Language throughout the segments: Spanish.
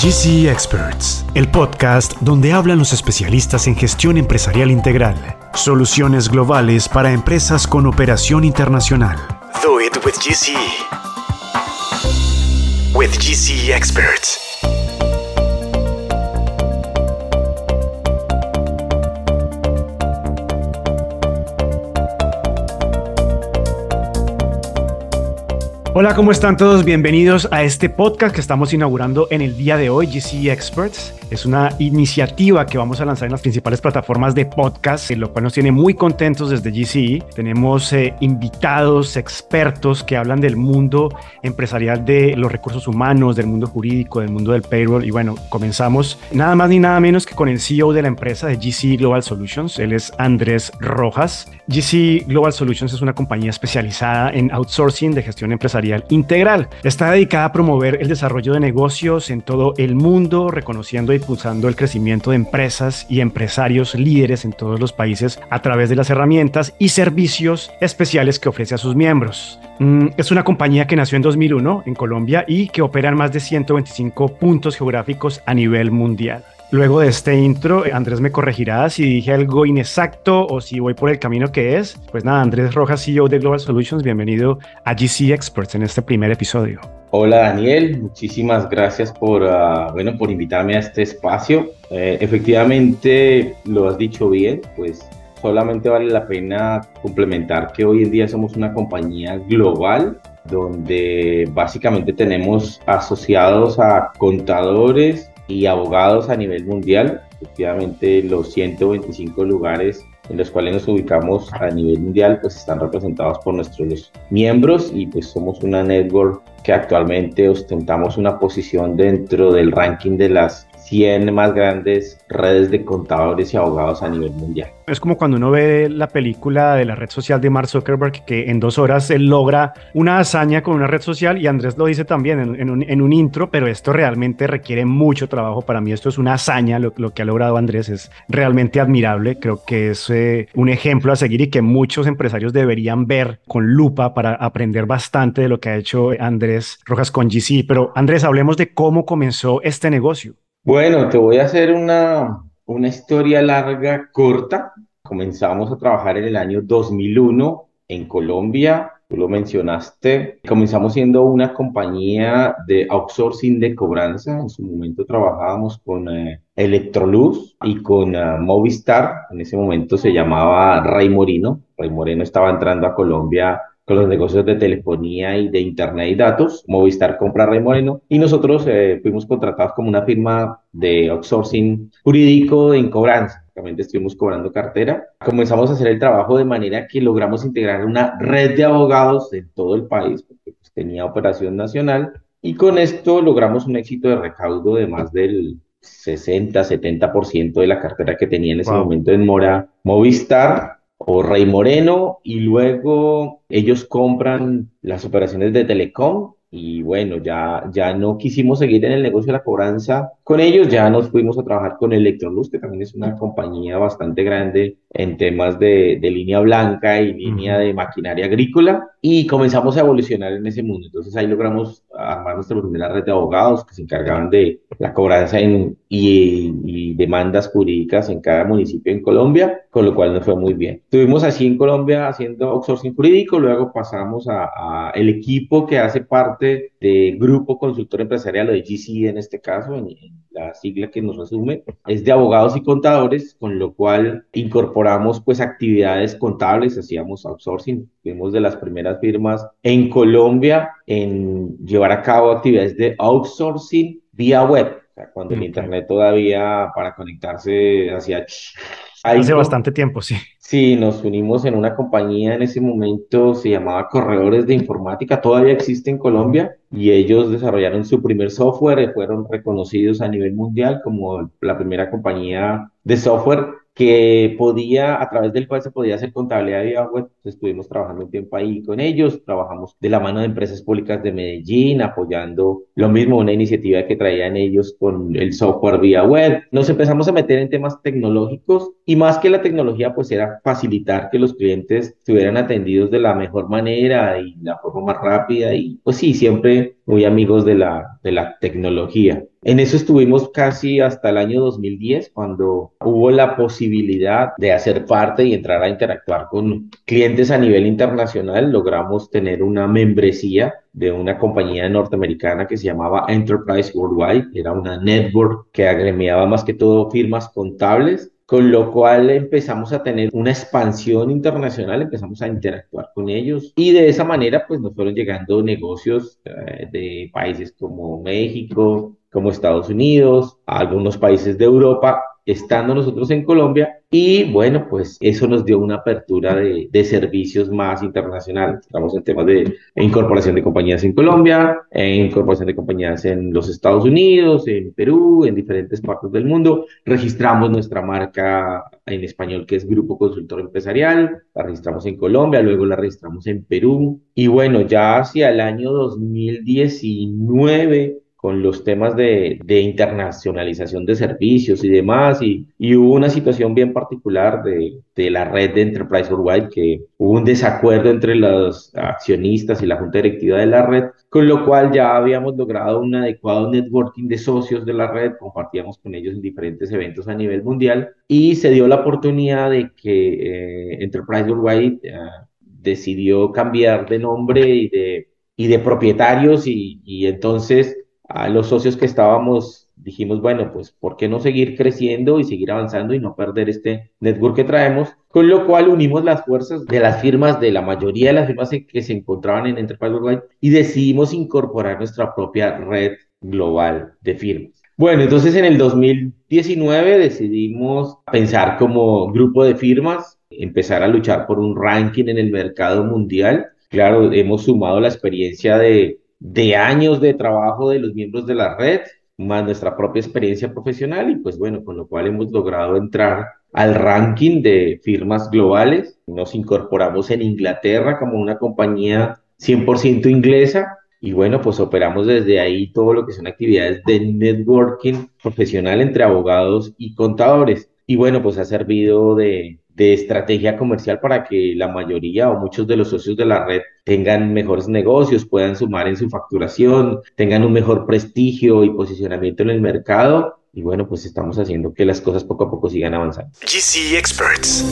GC Experts, el podcast donde hablan los especialistas en gestión empresarial integral, soluciones globales para empresas con operación internacional. Do it with GC. With GC Experts. Hola, ¿cómo están todos? Bienvenidos a este podcast que estamos inaugurando en el día de hoy, GC Experts. Es una iniciativa que vamos a lanzar en las principales plataformas de podcast, lo cual nos tiene muy contentos desde GC. Tenemos eh, invitados, expertos que hablan del mundo empresarial de los recursos humanos, del mundo jurídico, del mundo del payroll. Y bueno, comenzamos nada más ni nada menos que con el CEO de la empresa de GC Global Solutions. Él es Andrés Rojas. GC Global Solutions es una compañía especializada en outsourcing de gestión empresarial integral. Está dedicada a promover el desarrollo de negocios en todo el mundo, reconociendo y impulsando el crecimiento de empresas y empresarios líderes en todos los países a través de las herramientas y servicios especiales que ofrece a sus miembros. Mm, es una compañía que nació en 2001 en Colombia y que opera en más de 125 puntos geográficos a nivel mundial. Luego de este intro, Andrés me corregirá si dije algo inexacto o si voy por el camino que es. Pues nada, Andrés Rojas, CEO de Global Solutions, bienvenido a GC Experts en este primer episodio. Hola Daniel, muchísimas gracias por, uh, bueno, por invitarme a este espacio. Eh, efectivamente, lo has dicho bien, pues solamente vale la pena complementar que hoy en día somos una compañía global donde básicamente tenemos asociados a contadores, y abogados a nivel mundial. Efectivamente, los 125 lugares en los cuales nos ubicamos a nivel mundial, pues están representados por nuestros miembros y pues somos una network que actualmente ostentamos una posición dentro del ranking de las 100 más grandes redes de contadores y abogados a nivel mundial. Es como cuando uno ve la película de la red social de Mark Zuckerberg, que en dos horas él logra una hazaña con una red social y Andrés lo dice también en, un, intro, pero esto realmente requiere mucho trabajo. Para mí esto es una hazaña, lo, que ha logrado Andrés es realmente admirable. Creo que es eh, un ejemplo a seguir y que muchos empresarios deberían ver con lupa para aprender bastante de lo que ha hecho Andrés Rojas con GC. Pero Andrés, hablemos de cómo comenzó este negocio. Bueno, te voy a hacer una, una historia larga, corta. Comenzamos a trabajar en el año 2001 en Colombia. Tú lo mencionaste. Comenzamos siendo una compañía de outsourcing de cobranza. En su momento trabajábamos con eh, Electroluz y con eh, Movistar. En ese momento se llamaba Ray Morino. Ray Moreno estaba entrando a Colombia con los negocios de telefonía y de internet y datos. Movistar compra Rey Moreno y nosotros eh, fuimos contratados como una firma de outsourcing jurídico en cobranza. Realmente estuvimos cobrando cartera. Comenzamos a hacer el trabajo de manera que logramos integrar una red de abogados en todo el país, porque pues, tenía operación nacional. Y con esto logramos un éxito de recaudo de más del 60-70% de la cartera que tenía en ese momento en Mora Movistar o Rey Moreno y luego ellos compran las operaciones de Telecom y bueno, ya, ya no quisimos seguir en el negocio de la cobranza con ellos, ya nos fuimos a trabajar con Electroluz, que también es una compañía bastante grande en temas de, de línea blanca y línea de maquinaria agrícola y comenzamos a evolucionar en ese mundo. Entonces ahí logramos armar nuestra primera red de abogados que se encargaban de la cobranza en, y, y, demandas jurídicas en cada municipio en Colombia, con lo cual nos fue muy bien. Estuvimos así en Colombia haciendo outsourcing jurídico, luego pasamos a, a el equipo que hace parte de Grupo Consultor Empresarial o de GC en este caso, en, la sigla que nos resume, es de abogados y contadores, con lo cual incorporamos pues actividades contables, hacíamos outsourcing, fuimos de las primeras firmas en Colombia en llevar a cabo actividades de outsourcing vía web, o sea, cuando el internet todavía para conectarse hacía Hace bastante tiempo, sí. Sí, nos unimos en una compañía en ese momento, se llamaba Corredores de Informática, todavía existe en Colombia, y ellos desarrollaron su primer software y fueron reconocidos a nivel mundial como la primera compañía de software que podía, a través del cual se podía hacer contabilidad vía web. Estuvimos trabajando un tiempo ahí con ellos, trabajamos de la mano de empresas públicas de Medellín, apoyando lo mismo, una iniciativa que traían ellos con el software vía web. Nos empezamos a meter en temas tecnológicos y más que la tecnología, pues era facilitar que los clientes estuvieran atendidos de la mejor manera y la forma más rápida y pues sí, siempre muy amigos de la, de la tecnología. En eso estuvimos casi hasta el año 2010, cuando hubo la posibilidad de hacer parte y entrar a interactuar con clientes a nivel internacional. Logramos tener una membresía de una compañía norteamericana que se llamaba Enterprise Worldwide. Era una network que agremiaba más que todo firmas contables con lo cual empezamos a tener una expansión internacional, empezamos a interactuar con ellos. Y de esa manera pues nos fueron llegando negocios eh, de países como México, como Estados Unidos, algunos países de Europa estando nosotros en Colombia y bueno, pues eso nos dio una apertura de, servicios más internacionales. Estamos en temas de incorporación de compañías en Colombia, en incorporación de compañías en los Estados Unidos, en Perú, en diferentes partes del mundo. Registramos nuestra marca en español que es Grupo Consultor Empresarial, la registramos en Colombia, luego la registramos en Perú y bueno, ya hacia el año 2019 con los temas de, de, internacionalización de servicios y demás, y, y, hubo una situación bien particular de, de la red de Enterprise Worldwide, que hubo un desacuerdo entre los accionistas y la junta directiva de la red, con lo cual ya habíamos logrado un adecuado networking de socios de la red, compartíamos con ellos en diferentes eventos a nivel mundial, y se dio la oportunidad de que eh, Enterprise Worldwide eh, decidió cambiar de nombre y de, y de propietarios, y, y entonces a los socios que estábamos, dijimos, bueno, pues, ¿por qué no seguir creciendo y seguir avanzando y no perder este network que traemos? Con lo cual unimos las fuerzas de las firmas, de la mayoría de las firmas que se encontraban en Enterprise Worldwide y decidimos incorporar nuestra propia red global de firmas. Bueno, entonces en el 2019 decidimos pensar como grupo de firmas, empezar a luchar por un ranking en el mercado mundial. Claro, hemos sumado la experiencia de de años de trabajo de los miembros de la red, más nuestra propia experiencia profesional y pues bueno, con lo cual hemos logrado entrar al ranking de firmas globales. Nos incorporamos en Inglaterra como una compañía 100% inglesa y bueno, pues operamos desde ahí todo lo que son actividades de networking profesional entre abogados y contadores. Y bueno, pues ha servido de, de estrategia comercial para que la mayoría o muchos de los socios de la red tengan mejores negocios, puedan sumar en su facturación, tengan un mejor prestigio y posicionamiento en el mercado. Y bueno, pues estamos haciendo que las cosas poco a poco sigan avanzando. GC Experts.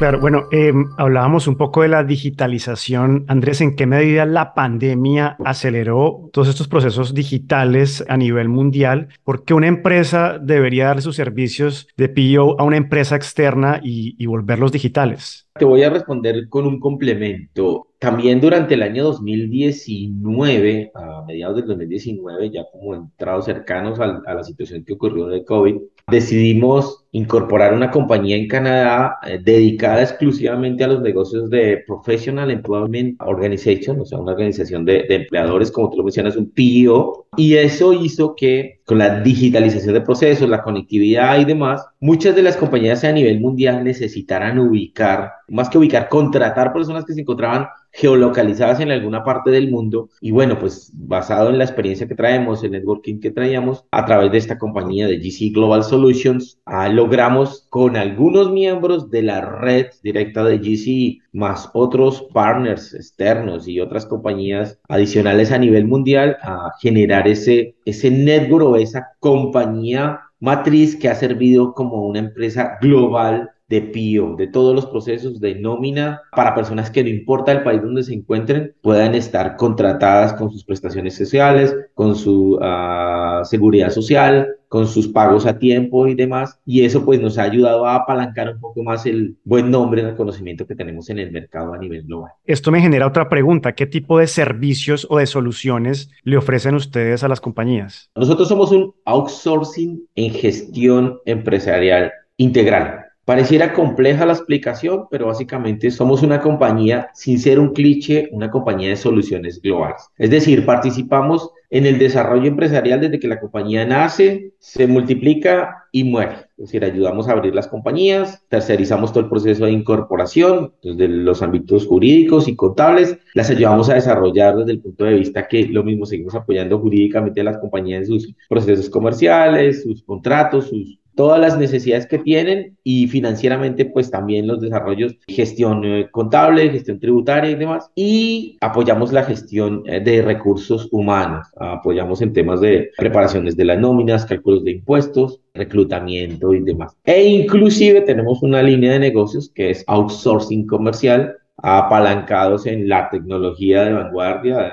Claro, bueno, eh, hablábamos un poco de la digitalización. Andrés, ¿en qué medida la pandemia aceleró todos estos procesos digitales a nivel mundial? ¿Por qué una empresa debería darle sus servicios de PO a una empresa externa y, y volverlos digitales? Te voy a responder con un complemento. También durante el año 2019, a mediados del 2019, ya como entrados cercanos a, a la situación que ocurrió de COVID, decidimos incorporar una compañía en Canadá eh, dedicada exclusivamente a los negocios de Professional Employment Organization, o sea, una organización de, de empleadores, como tú lo mencionas, un PIO, y eso hizo que con la digitalización de procesos, la conectividad y demás, muchas de las compañías a nivel mundial necesitaran ubicar, más que ubicar, contratar personas que se encontraban geolocalizadas en alguna parte del mundo. Y bueno, pues basado en la experiencia que traemos, el networking que traíamos, a través de esta compañía de GC Global Solutions, ah, logramos con algunos miembros de la red directa de GC, más otros partners externos y otras compañías adicionales a nivel mundial, generar ese, ese network o esa compañía matriz que ha servido como una empresa global de PIO, de todos los procesos de nómina para personas que no importa el país donde se encuentren, puedan estar contratadas con sus prestaciones sociales, con su uh, seguridad social, con sus pagos a tiempo y demás. Y eso pues nos ha ayudado a apalancar un poco más el buen nombre, el conocimiento que tenemos en el mercado a nivel global. Esto me genera otra pregunta. ¿Qué tipo de servicios o de soluciones le ofrecen ustedes a las compañías? Nosotros somos un outsourcing en gestión empresarial integral. Pareciera compleja la explicación, pero básicamente somos una compañía, sin ser un cliché, una compañía de soluciones globales. Es decir, participamos en el desarrollo empresarial desde que la compañía nace, se multiplica y muere. Es decir, ayudamos a abrir las compañías, tercerizamos todo el proceso de incorporación desde los ámbitos jurídicos y contables, las ayudamos a desarrollar desde el punto de vista que lo mismo seguimos apoyando jurídicamente a las compañías en sus procesos comerciales, sus contratos, sus todas las necesidades que tienen y financieramente pues también los desarrollos, gestión eh, contable, gestión tributaria y demás. Y apoyamos la gestión eh, de recursos humanos, apoyamos en temas de preparaciones de las nóminas, cálculos de impuestos, reclutamiento y demás. E inclusive tenemos una línea de negocios que es outsourcing comercial apalancados en la tecnología de vanguardia,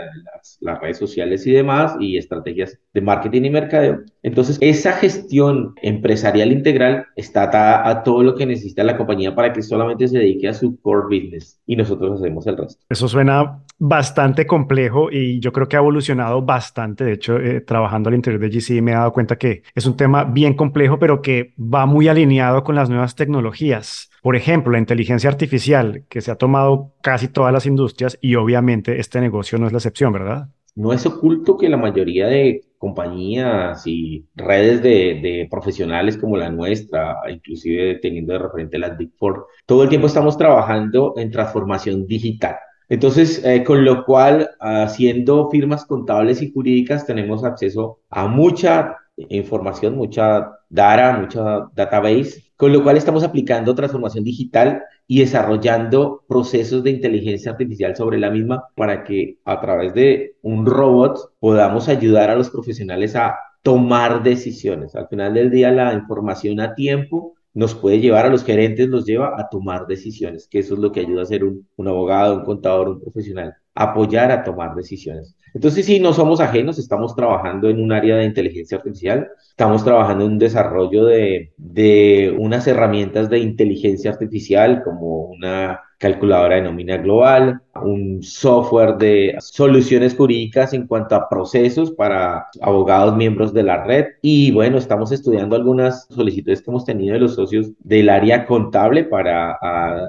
las, redes sociales y demás, y estrategias de marketing y mercadeo. Entonces, esa gestión empresarial integral está atada a todo lo que necesita la compañía para que solamente se dedique a su core business y nosotros hacemos el resto. Eso suena bastante complejo y yo creo que ha evolucionado bastante. De hecho, eh, trabajando al interior de GC me he dado cuenta que es un tema bien complejo, pero que va muy alineado con las nuevas tecnologías. Por ejemplo, la inteligencia artificial, que se ha tomado casi todas las industrias y obviamente este negocio no es la excepción, ¿verdad? No es oculto que la mayoría de compañías y redes de, de, profesionales como la nuestra, inclusive teniendo de referente las Big Four, todo el tiempo estamos trabajando en transformación digital. Entonces, eh, con lo cual, haciendo firmas contables y jurídicas, tenemos acceso a mucha información, mucha data, mucha database, con lo cual estamos aplicando transformación digital y desarrollando procesos de inteligencia artificial sobre la misma para que a través de un robot podamos ayudar a los profesionales a tomar decisiones. Al final del día, la información a tiempo nos puede llevar a los gerentes, los lleva a tomar decisiones, que eso es lo que ayuda a ser un, un abogado, un contador, un profesional, apoyar a tomar decisiones. Entonces, sí, no somos ajenos, estamos trabajando en un área de inteligencia artificial, estamos trabajando en un desarrollo de, de unas herramientas de inteligencia artificial como una calculadora de nómina global, un software de soluciones jurídicas en cuanto a procesos para abogados miembros de la red. Y bueno, estamos estudiando algunas solicitudes que hemos tenido de los socios del área contable para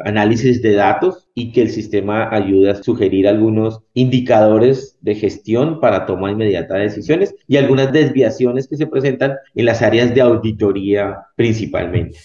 análisis de datos y que el sistema ayude a sugerir algunos indicadores de gestión para toma inmediata de decisiones y algunas desviaciones que se presentan en las áreas de auditoría principalmente.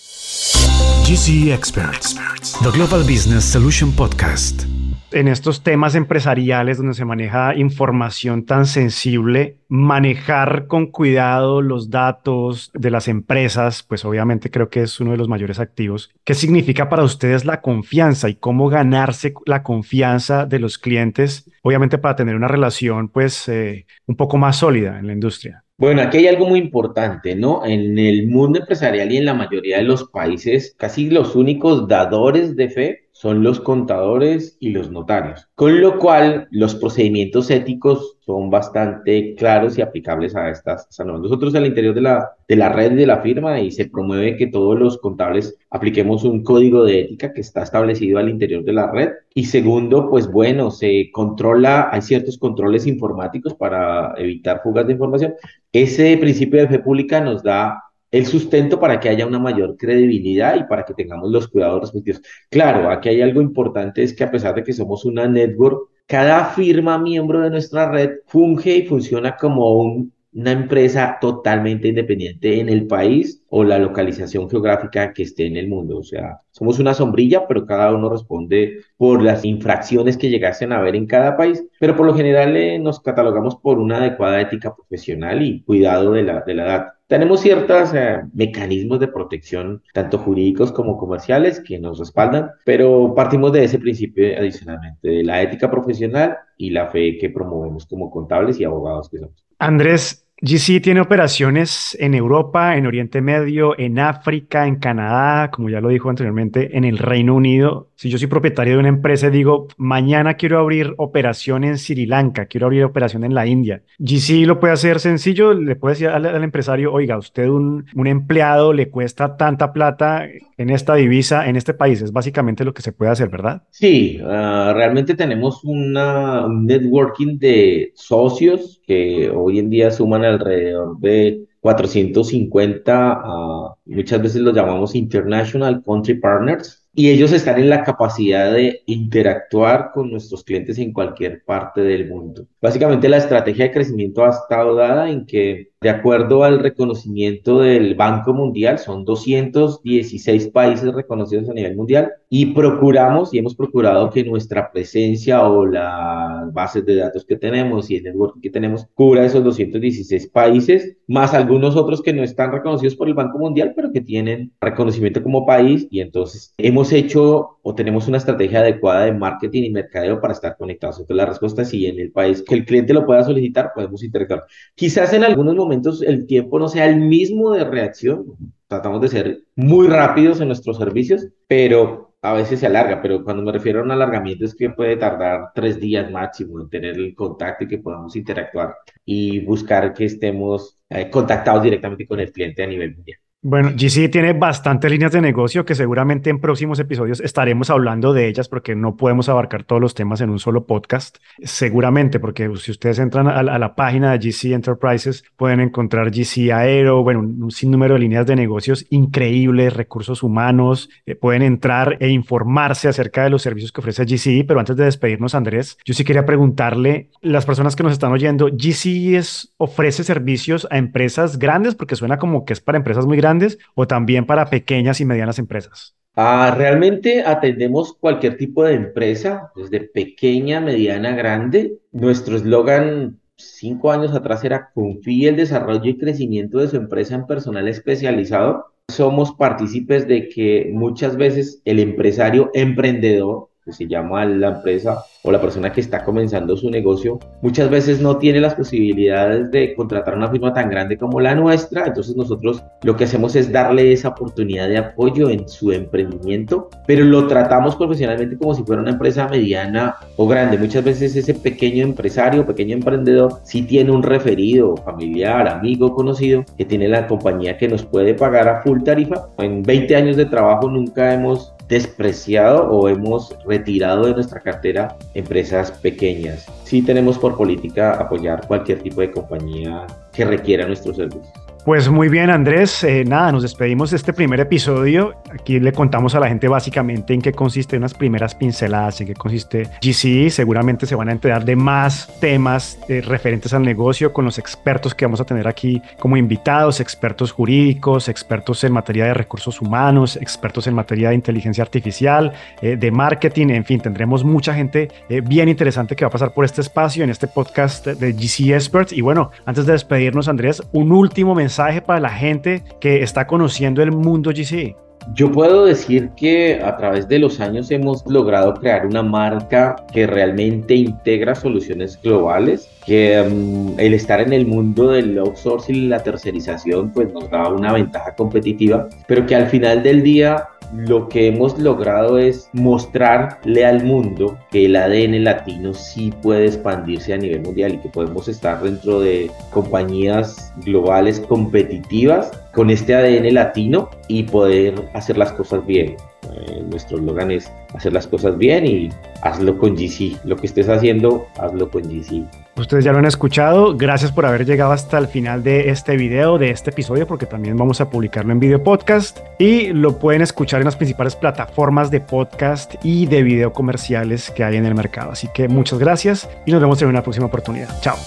GC Experts, The Global Business Solution Podcast. En estos temas empresariales donde se maneja información tan sensible, manejar con cuidado los datos de las empresas, pues obviamente creo que es uno de los mayores activos. ¿Qué significa para ustedes la confianza y cómo ganarse la confianza de los clientes? Obviamente para tener una relación pues eh, un poco más sólida en la industria. Bueno, aquí hay algo muy importante, ¿no? En el mundo empresarial y en la mayoría de los países, casi los únicos dadores de fe son los contadores y los notarios, con lo cual los procedimientos éticos son bastante claros y aplicables a estas Nosotros al interior de la, de la red de la firma y se promueve que todos los contables apliquemos un código de ética que está establecido al interior de la red. Y segundo, pues bueno, se controla, hay ciertos controles informáticos para evitar fugas de información. Ese principio de fe pública nos da el sustento para que haya una mayor credibilidad y para que tengamos los cuidados respectivos. Claro, aquí hay algo importante, es que a pesar de que somos una network, cada firma miembro de nuestra red funge y funciona como una empresa totalmente independiente en el país o la localización geográfica que esté en el mundo. O sea, somos una sombrilla, pero cada uno responde por las infracciones que llegasen a haber en cada país, pero por lo general eh, nos catalogamos por una adecuada ética profesional y cuidado de la, de la data. Tenemos ciertos eh, mecanismos de protección, tanto jurídicos como comerciales, que nos respaldan, pero partimos de ese principio adicionalmente, de la ética profesional y la fe que promovemos como contables y abogados que somos. Andrés, GC tiene operaciones en Europa, en Oriente Medio, en África, en Canadá, como ya lo dijo anteriormente, en el Reino Unido. Si yo soy propietario de una empresa y digo, mañana quiero abrir operación en Sri Lanka, quiero abrir operación en la India, GC lo puede hacer sencillo, le puede decir al, empresario, oiga, usted un, un, empleado le cuesta tanta plata en esta divisa, en este país, es básicamente lo que se puede hacer, ¿verdad? Sí, uh, realmente tenemos una, un networking de socios que hoy en día suman alrededor de 450, uh, muchas veces los llamamos International Country Partners, y ellos están en la capacidad de interactuar con nuestros clientes en cualquier parte del mundo. Básicamente la estrategia de crecimiento ha estado dada en que De acuerdo al reconocimiento del Banco Mundial, son 216 países reconocidos a nivel mundial y procuramos y hemos procurado que nuestra presencia o las bases de datos que tenemos y el network que tenemos cubra esos 216 países, más algunos otros que no están reconocidos por el Banco Mundial, pero que tienen reconocimiento como país y entonces hemos hecho o tenemos una estrategia adecuada de marketing y mercadeo para estar conectados. Entonces la respuesta es sí, en el país que el cliente lo pueda solicitar, podemos interactuar. Quizás en algunos momentos el tiempo no sea el mismo de reacción, tratamos de ser muy rápidos en nuestros servicios, pero a veces se alarga, pero cuando me refiero a un alargamiento es que puede tardar tres días máximo en tener el contacto y que podamos interactuar y buscar que estemos eh, contactados directamente con el cliente a nivel mundial. Bueno, GC tiene bastantes líneas de negocio que seguramente en próximos episodios estaremos hablando de ellas porque no podemos abarcar todos los temas en un solo podcast. Seguramente, porque si ustedes entran a, la página de GC Enterprises pueden encontrar GC Aero, bueno, un, sinnúmero de líneas de negocios increíbles, recursos humanos, eh, pueden entrar e informarse acerca de los servicios que ofrece GC. Pero antes de despedirnos, Andrés, yo sí quería preguntarle, las personas que nos están oyendo, GC es, ofrece servicios a empresas grandes porque suena como que es para empresas muy grandes o también para pequeñas y medianas empresas? Ah, realmente atendemos cualquier tipo de empresa, desde pequeña, mediana, grande. Nuestro eslogan cinco años atrás era confíe el desarrollo y crecimiento de su empresa en personal especializado. Somos partícipes de que muchas veces el empresario emprendedor que se llama la empresa o la persona que está comenzando su negocio, muchas veces no tiene las posibilidades de contratar una firma tan grande como la nuestra. Entonces nosotros lo que hacemos es darle esa oportunidad de apoyo en su emprendimiento, pero lo tratamos profesionalmente como si fuera una empresa mediana o grande. Muchas veces ese pequeño empresario, pequeño emprendedor, sí tiene un referido, familiar, amigo, conocido, que tiene la compañía que nos puede pagar a full tarifa. En 20 años de trabajo nunca hemos despreciado o hemos retirado de nuestra cartera empresas pequeñas. Sí tenemos por política apoyar cualquier tipo de compañía que requiera nuestros servicios. Pues muy bien, Andrés. Eh, nada, nos despedimos de este primer episodio. Aquí le contamos a la gente básicamente en qué consiste unas primeras pinceladas, en qué consiste GC. Seguramente se van a enterar de más temas eh, referentes al negocio con los expertos que vamos a tener aquí como invitados, expertos jurídicos, expertos en materia de recursos humanos, expertos en materia de inteligencia artificial, eh, de marketing, en fin, tendremos mucha gente bien interesante que va a pasar por este espacio en este podcast de GC Experts. Y bueno, antes de despedirnos, Andrés, un último mensaje para la gente que está conociendo el mundo GC? Yo puedo decir que a través de los años hemos logrado crear una marca que realmente integra soluciones globales, que mm, el estar en el mundo del outsourcing y la tercerización pues nos da una ventaja competitiva, pero que al final del día lo que hemos logrado es mostrarle al mundo que el ADN latino sí puede expandirse a nivel mundial y que podemos estar dentro de compañías globales competitivas con este ADN latino y poder hacer las cosas bien. Eh, nuestro eslogan es hacer las cosas bien y hazlo con GC. Lo que estés haciendo, hazlo con GC. Ustedes ya lo han escuchado. Gracias por haber llegado hasta el final de este video, de este episodio, porque también vamos a publicarlo en video podcast y lo pueden escuchar en las principales plataformas de podcast y de video comerciales que hay en el mercado. Así que muchas gracias y nos vemos en una próxima oportunidad. Chao.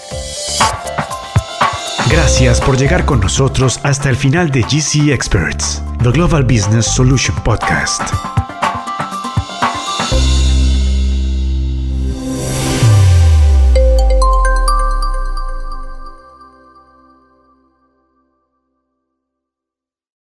Gracias por llegar con nosotros hasta el final de GC Experts, The Global Business Solution Podcast.